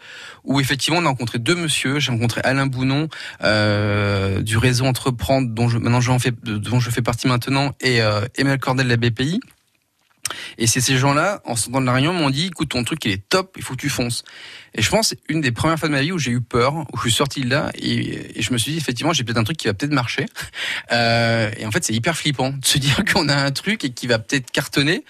où effectivement on a rencontré deux monsieur. J'ai rencontré Alain Bounon euh, du réseau Entreprendre, dont je, maintenant je fais, dont je fais partie maintenant, et euh, Emmanuel Cordel de la BPI. Et c'est ces gens-là, en sortant de la réunion, m'ont dit, écoute, ton truc, il est top, il faut que tu fonces. Et je pense, une des premières fois de ma vie où j'ai eu peur, où je suis sorti de là, et, je me suis dit, effectivement, j'ai peut-être un truc qui va peut-être marcher. Euh, et en fait, c'est hyper flippant de se dire qu'on a un truc et qui va peut-être cartonner.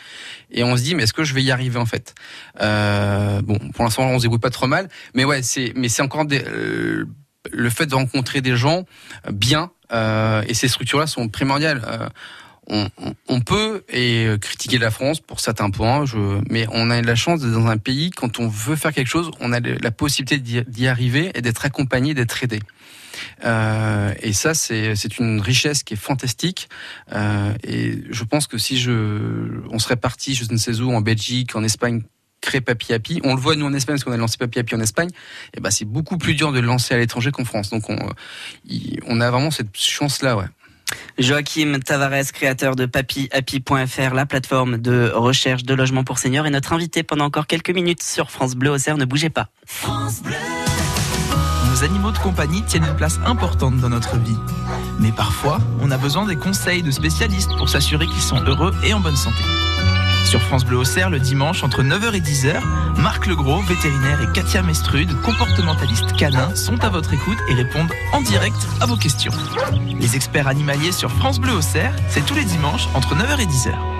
Et on se dit, mais est-ce que je vais y arriver, en fait? Euh, bon, pour l'instant, on se débrouille pas trop mal. Mais ouais, c'est, mais c'est encore des, euh, le fait de rencontrer des gens bien, euh, et ces structures-là sont primordiales. On, peut et euh, critiquer la France pour certains points, mais on a la chance d'être dans un pays quand on veut faire quelque chose, on a la possibilité d'y- arriver et d'être accompagné, d'être aidé. Euh, et ça, c'est une richesse qui est fantastique. Euh, et je pense que si on serait parti, je ne sais où, en Belgique, en Espagne, créer Papi Happy, on le voit nous en Espagne parce qu'on a lancé Papi Happy en Espagne. Et ben c'est beaucoup plus dur de le lancer à l'étranger qu'en France. Donc on, on a vraiment cette chance-là, ouais. Joachim Tavares, créateur de papyhappy.fr, la plateforme de recherche de logement pour seniors, est notre invité pendant encore quelques minutes sur France Bleu Auxerre. Ne bougez pas. Nos animaux de compagnie tiennent une place importante dans notre vie. Mais parfois, on a besoin des conseils de spécialistes pour s'assurer qu'ils sont heureux et en bonne santé. Sur France Bleu Auxerre, le dimanche, entre 9h et 10h, Marc Legros, vétérinaire, et Katia Mestrude, comportementaliste canin, sont à votre écoute et répondent en direct à vos questions. Les experts animaliers sur France Bleu Auxerre, c'est tous les dimanches, entre 9h et 10h.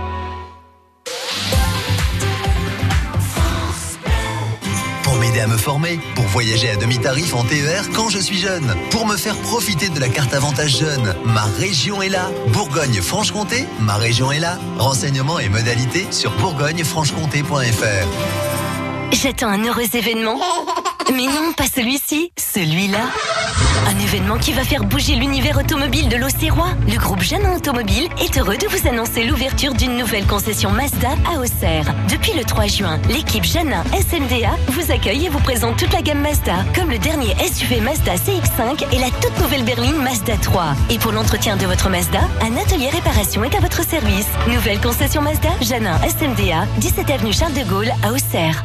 Pour m'aider à me former, pour voyager à demi-tarif en TER quand je suis jeune, pour me faire profiter de la carte avantage jeune, ma région est là. Bourgogne-Franche-Comté, ma région est là. Renseignements et modalités sur bourgogne-franche-comté.fr. J'attends un heureux événement. Mais non, pas celui-ci, celui-là. Un événement qui va faire bouger l'univers automobile de l'Auxerrois. Le groupe Jeannin Automobile est heureux de vous annoncer l'ouverture d'une nouvelle concession Mazda à Auxerre. Depuis le 3 juin, l'équipe Jeannin SMDA vous accueille et vous présente toute la gamme Mazda, comme le dernier SUV Mazda CX5 et la toute nouvelle berline Mazda 3. Et pour l'entretien de votre Mazda, un atelier réparation est à votre service. Nouvelle concession Mazda, Jeannin SMDA, 17 avenue Charles de Gaulle à Auxerre.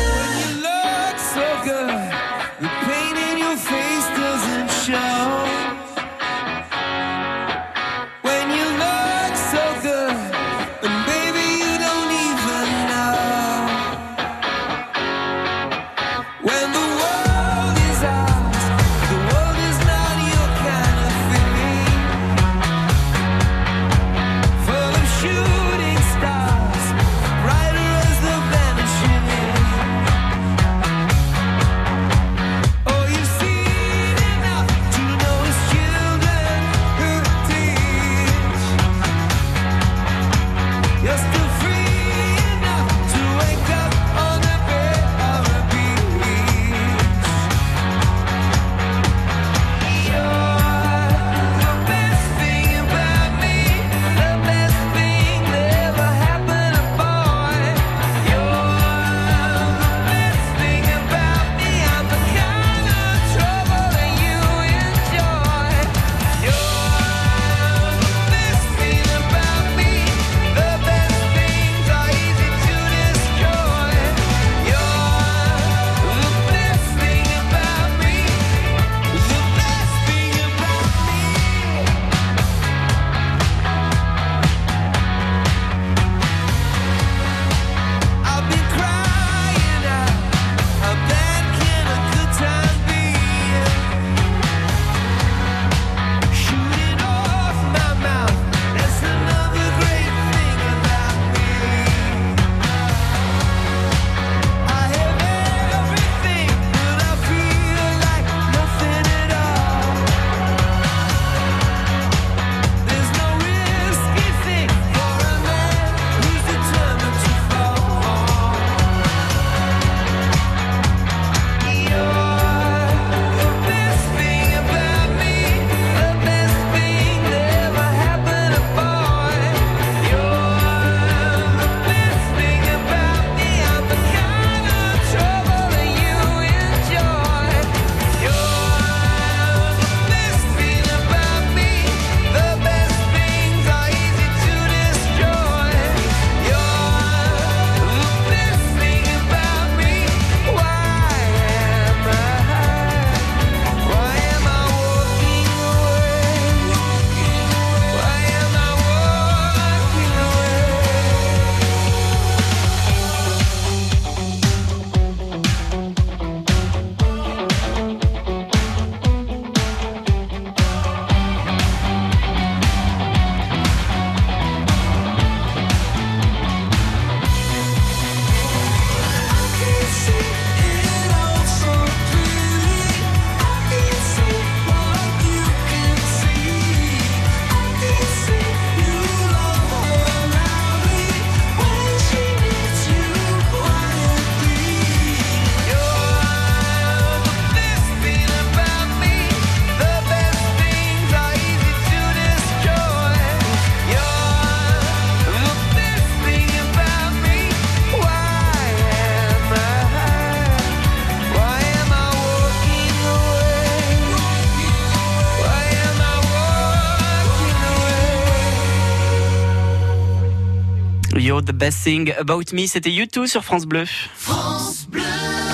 You're the best thing about me, c'était YouTube sur France Bleu.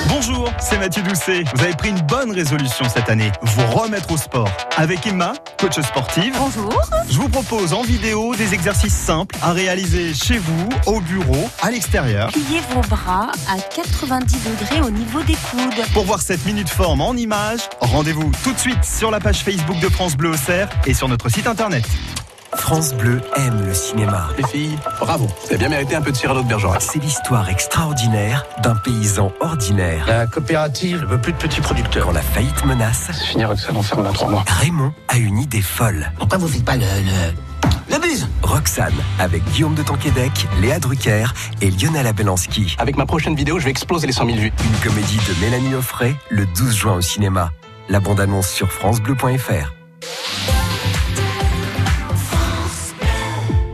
Bonjour, c'est Mathieu Doucet. Vous avez pris une bonne résolution cette année, vous remettre au sport. Avec Emma, coach sportive. Bonjour. Je vous propose en vidéo des exercices simples à réaliser chez vous, au bureau, à l'extérieur. Pliez vos bras à 90 degrés au niveau des coudes. Pour voir cette minute forme en images, rendez-vous tout de suite sur la page Facebook de France Bleu Auxerre et sur notre site internet. France Bleu aime le cinéma. Les filles, bravo. Vous avez bien mérité un peu de Cyrano de Bergerac. C'est l'histoire extraordinaire d'un paysan ordinaire. La coopérative ne veut plus de petits producteurs. Quand la faillite menace, finira que ça l'enferme dans trois mois. Raymond a une idée folle. Pourquoi vous faites pas le, le, le Roxane, avec Guillaume de Tonquédec, Léa Drucker et Lionel Abelanski. Avec ma prochaine vidéo, je vais exploser les 100 000 vues. Une comédie de Mélanie Offray, le 12 juin au cinéma. La bande-annonce sur francebleu.fr.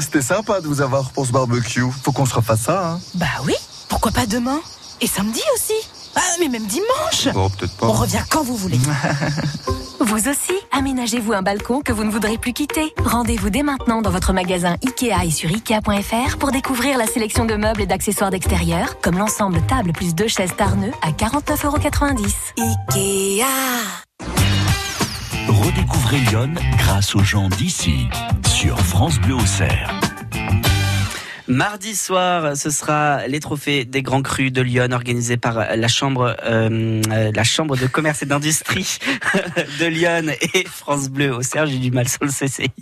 C'était sympa de vous avoir pour ce barbecue. Faut qu'on se refasse ça, hein Bah oui, pourquoi pas demain Et samedi aussi Ah, mais même dimanche Bon, peut-être pas. On revient quand vous voulez. Vous aussi, aménagez-vous un balcon que vous ne voudrez plus quitter. Rendez-vous dès maintenant dans votre magasin Ikea et sur Ikea.fr pour découvrir la sélection de meubles et d'accessoires d'extérieur, comme l'ensemble table plus deux chaises Tarneux à 49,90€. Ikea Redécouvrez Lyon grâce aux gens d'ici sur France Bleu Auxerre. Mardi soir, ce sera les trophées des grands crus de Lyon organisés par la chambre, euh, euh, la chambre de commerce et d'industrie de Lyon et France Bleu au Serge. J'ai du mal sur le CCI.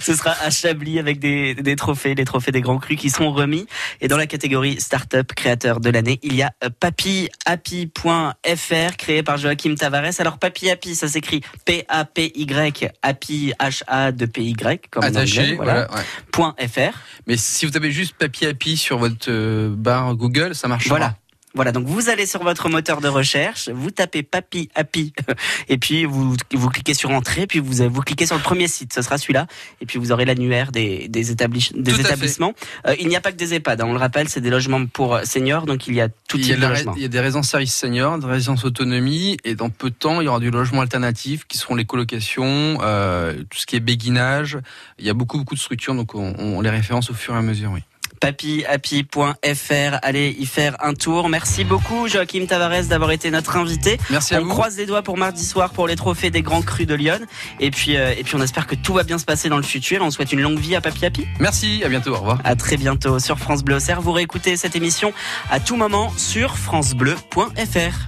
Ce sera à Chablis avec des, des trophées, les trophées des grands crus qui sont remis. Et dans la catégorie Startup créateur de l'année, il y a euh, papyhappy.fr créé par Joachim Tavares. Alors Papy Happy, ça s'écrit P-A-P-Y, Happy H-A de P-Y, comme en Attaché, anglais, voilà. voilà, ouais. Point .fr. Mais si vous tapez juste Papy Happy sur votre euh, barre Google, ça marchera. Voilà. Voilà, donc vous allez sur votre moteur de recherche, vous tapez Papy Happy, et puis vous, vous cliquez sur Entrée, puis vous, vous cliquez sur le premier site, ce sera celui-là, et puis vous aurez l'annuaire des, des, établis- établissements. Euh, il n'y a pas que des EHPAD, hein, on le rappelle, c'est des logements pour seniors, donc il y a tout Il y, a type de la- logement. il y a des résidences services seniors, des résidences autonomie, et dans peu de temps, il y aura du logement alternatif qui seront les colocations, euh, tout ce qui est béguinage. Il y a beaucoup, beaucoup de structures, donc on, on les référence au fur et à mesure, oui. papyhappy.fr. Allez y faire un tour. Merci beaucoup, Joachim Tavares, d'avoir été notre invité. Merci à on vous. croise les doigts pour mardi soir pour les trophées des grands crus de Lyon. Et puis, euh, et puis on espère que tout va bien se passer dans le futur. On souhaite une longue vie à Papy Happy. Merci, à bientôt, au revoir. À très bientôt sur France Bleu Auxerre. Vous réécoutez cette émission à tout moment sur francebleu.fr.